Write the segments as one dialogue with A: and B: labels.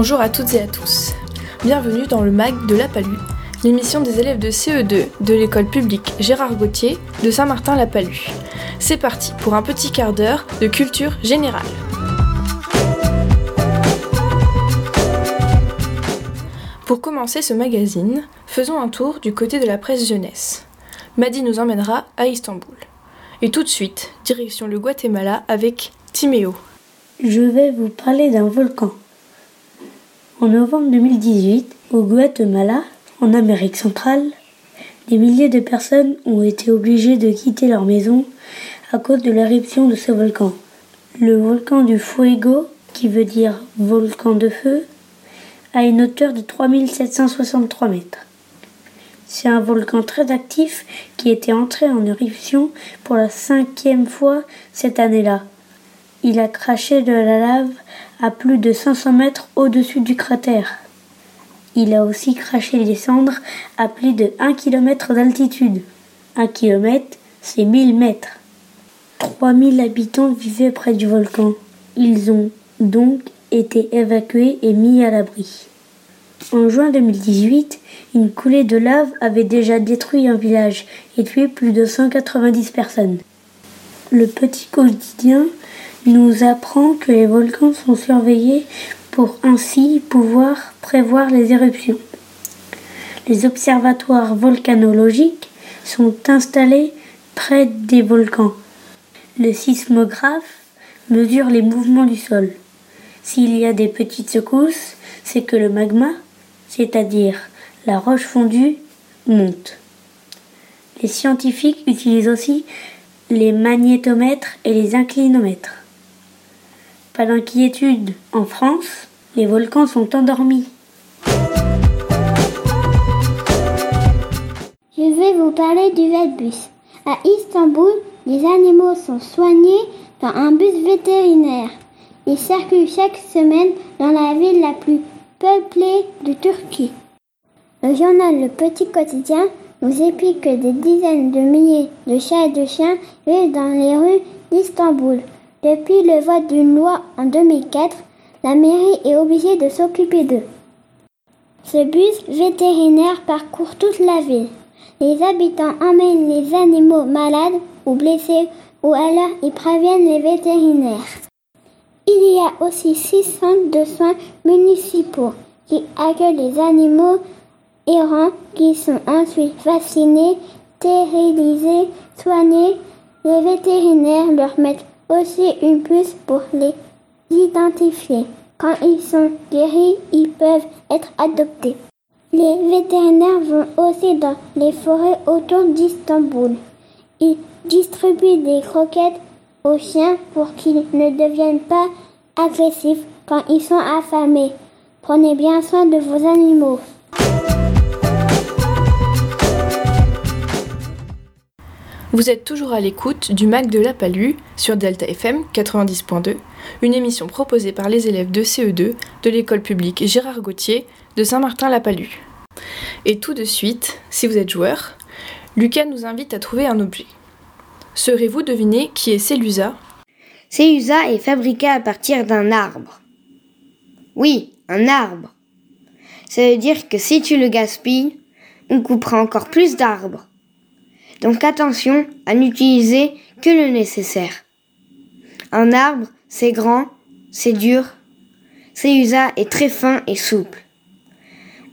A: Bonjour à toutes et à tous. Bienvenue dans le MAG de la Palue, l'émission des élèves de CE2 de l'école publique Gérard Gauthier de Saint-Martin-la-Palue. C'est parti pour un petit quart d'heure de culture générale. Pour commencer ce magazine, faisons un tour du côté de la presse jeunesse. Madi nous emmènera à Istanbul. Et tout de suite, direction le Guatemala avec Timéo.
B: Je vais vous parler d'un volcan. En novembre 2018, au Guatemala, en Amérique centrale, des milliers de personnes ont été obligées de quitter leur maison à cause de l'éruption de ce volcan. Le volcan du Fuego, qui veut dire volcan de feu, a une hauteur de 3763 mètres. C'est un volcan très actif qui était entré en éruption pour la cinquième fois cette année-là. Il a craché de la lave à plus de 500 mètres au-dessus du cratère. Il a aussi craché des cendres à plus de 1 km d'altitude. 1 km, c'est 1000 mètres. 3000 habitants vivaient près du volcan. Ils ont donc été évacués et mis à l'abri. En juin 2018, une coulée de lave avait déjà détruit un village et tué plus de 190 personnes. Le petit quotidien nous apprend que les volcans sont surveillés pour ainsi pouvoir prévoir les éruptions. Les observatoires volcanologiques sont installés près des volcans. Le sismographe mesure les mouvements du sol. S'il y a des petites secousses, c'est que le magma, c'est-à-dire la roche fondue, monte. Les scientifiques utilisent aussi les magnétomètres et les inclinomètres. Pas d'inquiétude, en France, les volcans sont endormis.
C: Je vais vous parler du Vetbus. À Istanbul, les animaux sont soignés dans un bus vétérinaire. Il circule chaque semaine dans la ville la plus peuplée de Turquie. Le journal Le Petit Quotidien nous explique que des dizaines de milliers de chats et de chiens vivent dans les rues d'Istanbul. Depuis le vote d'une loi en 2004, la mairie est obligée de s'occuper d'eux. Ce bus vétérinaire parcourt toute la ville. Les habitants emmènent les animaux malades ou blessés ou alors ils préviennent les vétérinaires. Il y a aussi six centres de soins municipaux qui accueillent les animaux errants qui sont ensuite vaccinés, stérilisés, soignés. Les vétérinaires leur mettent aussi une puce pour les identifier. Quand ils sont guéris, ils peuvent être adoptés. Les vétérinaires vont aussi dans les forêts autour d'Istanbul. Ils distribuent des croquettes aux chiens pour qu'ils ne deviennent pas agressifs quand ils sont affamés. Prenez bien soin de vos animaux.
A: Vous êtes toujours à l'écoute du MAC de la Palue sur Delta FM 90.2, une émission proposée par les élèves de CE2 de l'école publique Gérard Gauthier de Saint-Martin-la-Palue. Et tout de suite, si vous êtes joueur, Lucas nous invite à trouver un objet. Saurez-vous deviner qui est Célusa?
D: Célusa est fabriqué à partir d'un arbre. Oui, un arbre. Ça veut dire que si tu le gaspilles, on coupera encore plus d'arbres. Donc attention à n'utiliser que le nécessaire. Un arbre, c'est grand, c'est dur. Célusa est très fin et souple.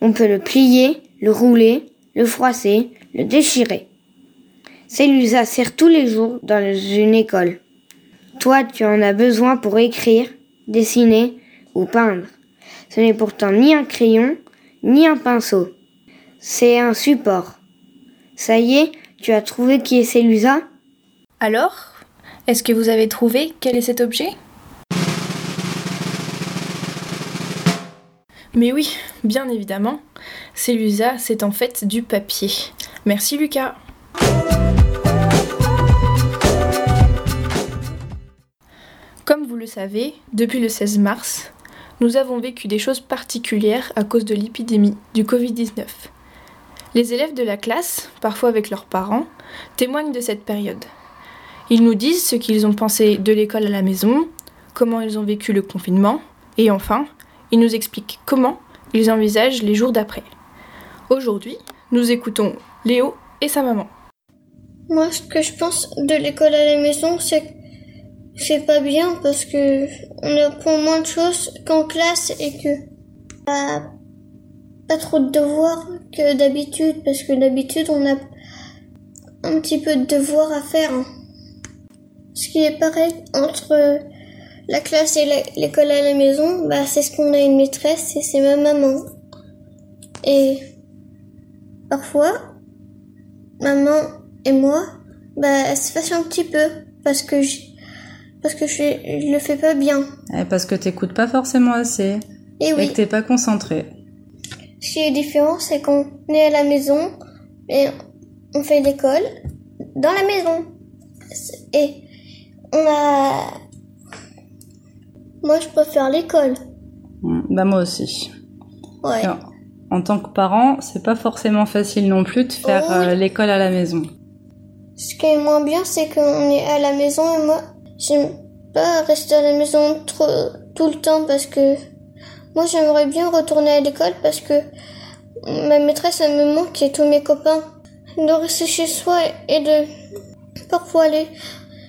D: On peut le plier, le rouler, le froisser, le déchirer. Célusa sert tous les jours dans une école. Toi, tu en as besoin pour écrire, dessiner ou peindre. Ce n'est pourtant ni un crayon, ni un pinceau. C'est un support. Ça y est, tu as trouvé qui est Célusa?
A: Alors, est-ce que vous avez trouvé quel est cet objet? Mais oui, bien évidemment, Célusa, c'est en fait du papier. Merci Lucas. Comme vous le savez, depuis le 16 mars, nous avons vécu des choses particulières à cause de l'épidémie du Covid-19. Les élèves de la classe, parfois avec leurs parents, témoignent de cette période. Ils nous disent ce qu'ils ont pensé de l'école à la maison, comment ils ont vécu le confinement, et enfin, Ils nous expliquent comment ils envisagent les jours d'après. Aujourd'hui, nous écoutons Léo et sa maman.
E: Moi, ce que je pense de l'école à la maison, c'est que c'est pas bien parce que on apprend moins de choses qu'en classe et que a pas trop de devoirs que d'habitude parce que d'habitude on a un petit peu de devoirs à faire. hein. Ce qui est pareil entre la classe et l'école à la maison, bah c'est ce qu'on a une maîtresse et c'est ma maman. Et parfois, maman et moi, bah elle se fâche un petit peu parce que je, parce que je, je le fais pas bien.
F: Eh, Parce que t'écoutes pas forcément assez
E: Et
F: et
E: oui.
F: que t'es pas concentré.
E: Ce qui est différent, c'est qu'on est à la maison et on fait l'école dans la maison. Et on a. Moi, je préfère l'école.
F: Mm, Bah moi aussi.
E: Ouais.
F: Alors, En tant que parent, c'est pas forcément facile non plus de faire
E: Oh oui.
F: euh, l'école à la maison.
E: Ce qui est moins bien, c'est qu'on est à la maison et moi, j'aime pas rester à la maison trop, tout le temps parce que moi, j'aimerais bien retourner à l'école parce que ma maîtresse, elle me manque et tous mes copains. De rester chez soi et de parfois aller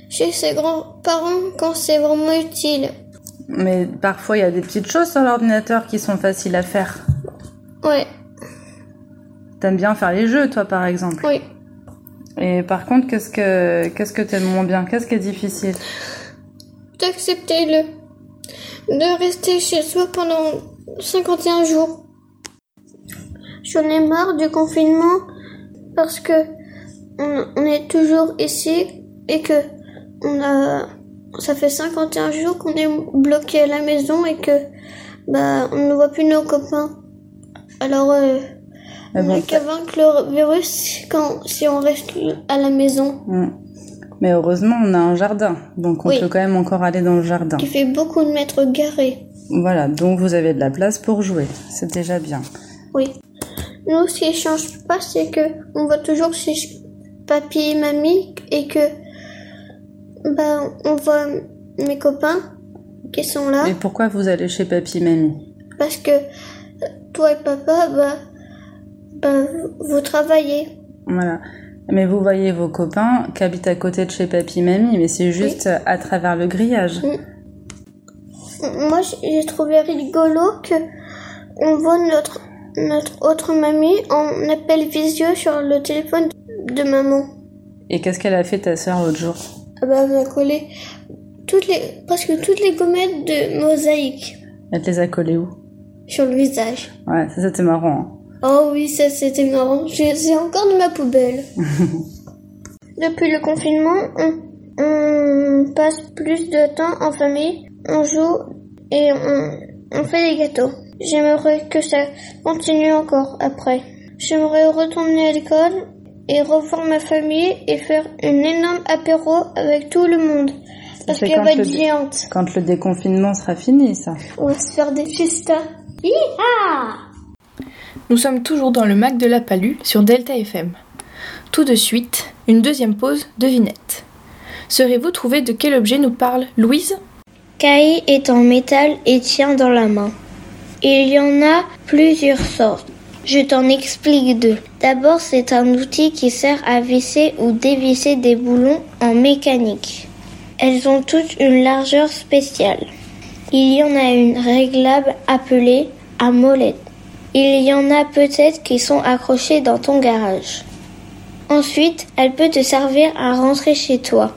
E: chez ses grands-parents quand c'est vraiment utile.
F: Mais parfois, il y a des petites choses sur l'ordinateur qui sont faciles à faire.
E: Ouais,
F: T'aimes bien faire les jeux, toi, par exemple.
E: oui.
F: Et par contre, qu'est-ce que qu'est-ce que t'aimes moins bien? Qu'est-ce qui est difficile?
E: D'accepter le de rester chez soi pendant 51 jours. J'en ai marre du confinement parce que on, on est toujours ici et que on a ça fait 51 jours qu'on est bloqué à la maison et que bah on ne voit plus nos copains. Alors euh,
F: Mais
E: on n'a qu'à vaincre le virus quand si on reste à la maison.
F: Mm. Mais heureusement, on a un jardin, donc on
E: Oui.
F: peut quand même encore aller dans le jardin.
E: Qui fait beaucoup de mètres carrés.
F: Voilà, donc vous avez de la place pour jouer. C'est déjà bien.
E: Oui. Nous, ce qui change pas, c'est que on va toujours chez papy et mamie et que bah on voit mes copains qui sont là
F: Et pourquoi vous allez chez papy, mamie?
E: Parce que toi et papa bah bah vous travaillez.
F: Voilà. Mais vous voyez vos copains qui habitent à côté de chez papy, mamie, mais c'est juste à travers le grillage.
E: Moi, j'ai trouvé rigolo que on voit notre notre autre mamie en appel visio sur le téléphone de maman.
F: Et qu'est-ce qu'elle a fait ta sœur l'autre jour?
E: Ah bah, elle m'a collé toutes les presque toutes les gommettes de mosaïque
F: Elle te les a collées où?
E: Sur le visage.
F: Ouais, ça c'était marrant. hein.
E: Oh oui, ça c'était marrant. J'ai- C'est encore de ma poubelle. Depuis le confinement, on, on passe plus de temps en famille, on joue et on, on fait des gâteaux. J'aimerais que ça continue encore après. J'aimerais retourner à l'école et revoir ma famille et faire une énorme apéro avec tout le monde. Parce qu'elle va être géante.
F: Quand le déconfinement sera fini, ça.
E: On va se faire des fiestas.
A: Nous sommes toujours dans le Mac de la Palue sur Delta FM. Tout de suite, une deuxième pause devinette. Serez-vous trouvé de quel objet nous parle Louise?
G: Caï est en métal et tient dans la main. Il y en a plusieurs sortes. Je t'en explique deux. D'abord, c'est un outil qui sert à visser ou dévisser des boulons en mécanique. Elles ont toutes une largeur spéciale. Il y en a une réglable appelée à molette. Il y en a peut-être qui sont accrochées dans ton garage. Ensuite, elle peut te servir à rentrer chez toi.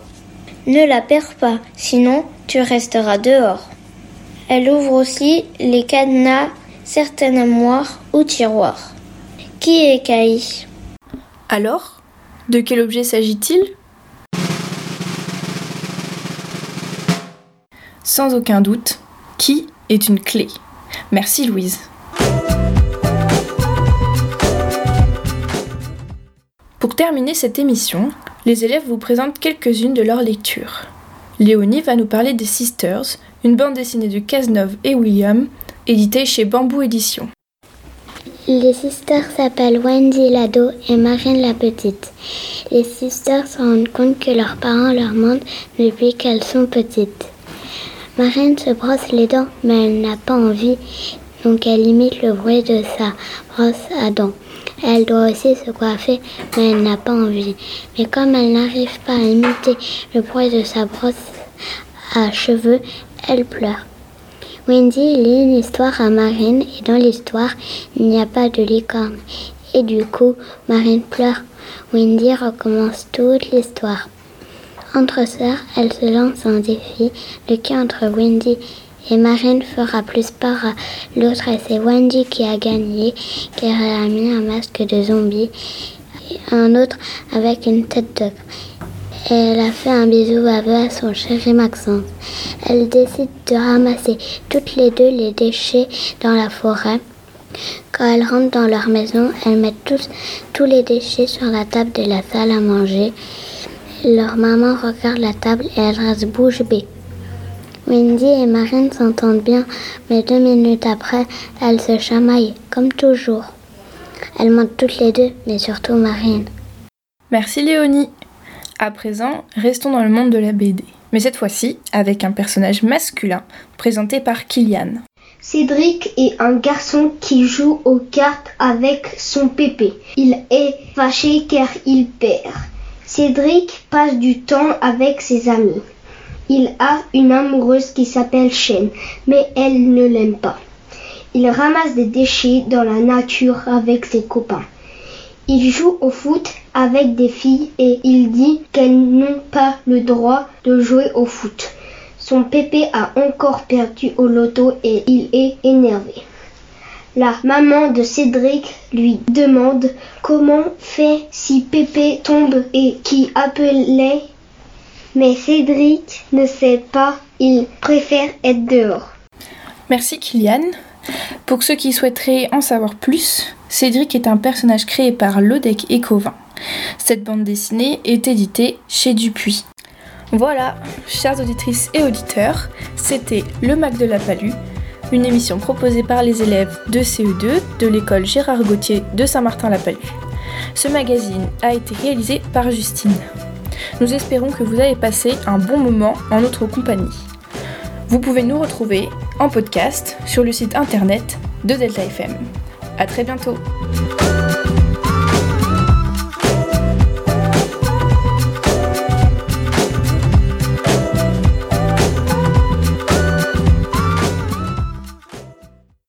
G: Ne la perds pas, sinon tu resteras dehors. Elle ouvre aussi les cadenas, certaines armoires ou tiroirs. Qui est Caï
A: Alors, de quel objet s'agit-il? Sans aucun doute, qui est une clé? Merci Louise. Terminer cette émission, les élèves vous présentent quelques-unes de leurs lectures. Léonie va nous parler des Sisters, une bande dessinée de Cazeneuve et William, éditée chez Bambou Éditions.
G: Les sisters s'appellent Wendy l'ado et Marine la petite. Les sisters se rendent compte que leurs parents leur mentent depuis qu'elles sont petites. Marine se brosse les dents, mais elle n'a pas envie, donc elle imite le bruit de sa brosse à dents. Elle doit aussi se coiffer, mais elle n'a pas envie. Mais comme elle n'arrive pas à imiter le bruit de sa brosse à cheveux, elle pleure. Wendy lit une histoire à Marine et dans l'histoire, il n'y a pas de licorne. Et du coup, Marine pleure. Wendy recommence toute l'histoire. Entre sœurs, elle se lance un défi, lequel entre Wendy et Marine fera plus peur à l'autre et c'est Wendy qui a gagné car elle a mis un masque de zombie et un autre avec une tête de elle a fait un bisou baveux à son chéri Maxence. Elle décide de ramasser toutes les deux les déchets dans la forêt. Quand elles rentrent dans leur maison, elles mettent tous, tous les déchets sur la table de la salle à manger. Leur maman regarde la table et elle reste bouche bée. Wendy et Marine s'entendent bien, mais deux minutes après, elles se chamaillent, comme toujours. Elles mentent toutes les deux, mais surtout Marine.
A: Merci Léonie. À présent, restons dans le monde de la BD. Mais cette fois-ci, avec un personnage masculin, présenté par Kylian.
E: Cédric est un garçon qui joue aux cartes avec son pépé. Il est fâché car il perd. Cédric passe du temps avec ses amis. Il a une amoureuse qui s'appelle Shane, mais elle ne l'aime pas. Il ramasse des déchets dans la nature avec ses copains. Il joue au foot avec des filles et il dit qu'elles n'ont pas le droit de jouer au foot. Son pépé a encore perdu au loto et il est énervé. La maman de Cédric lui demande comment fait si Pépé tombe et qui appelait. Mais Cédric ne sait pas, il préfère être dehors.
A: Merci Kylian. Pour ceux qui souhaiteraient en savoir plus, Cédric est un personnage créé par Lodec et Covin. Cette bande dessinée est éditée chez Dupuis. Voilà, chères auditrices et auditeurs, c'était Le Mac de la Palue, une émission proposée par les élèves de CE2 de l'école Gérard Gauthier de Saint-Martin-la-Palue. Ce magazine a été réalisé par Justine. Nous espérons que vous avez passé un bon moment en notre compagnie. Vous pouvez nous retrouver en podcast sur le site internet de Delta FM. À très bientôt!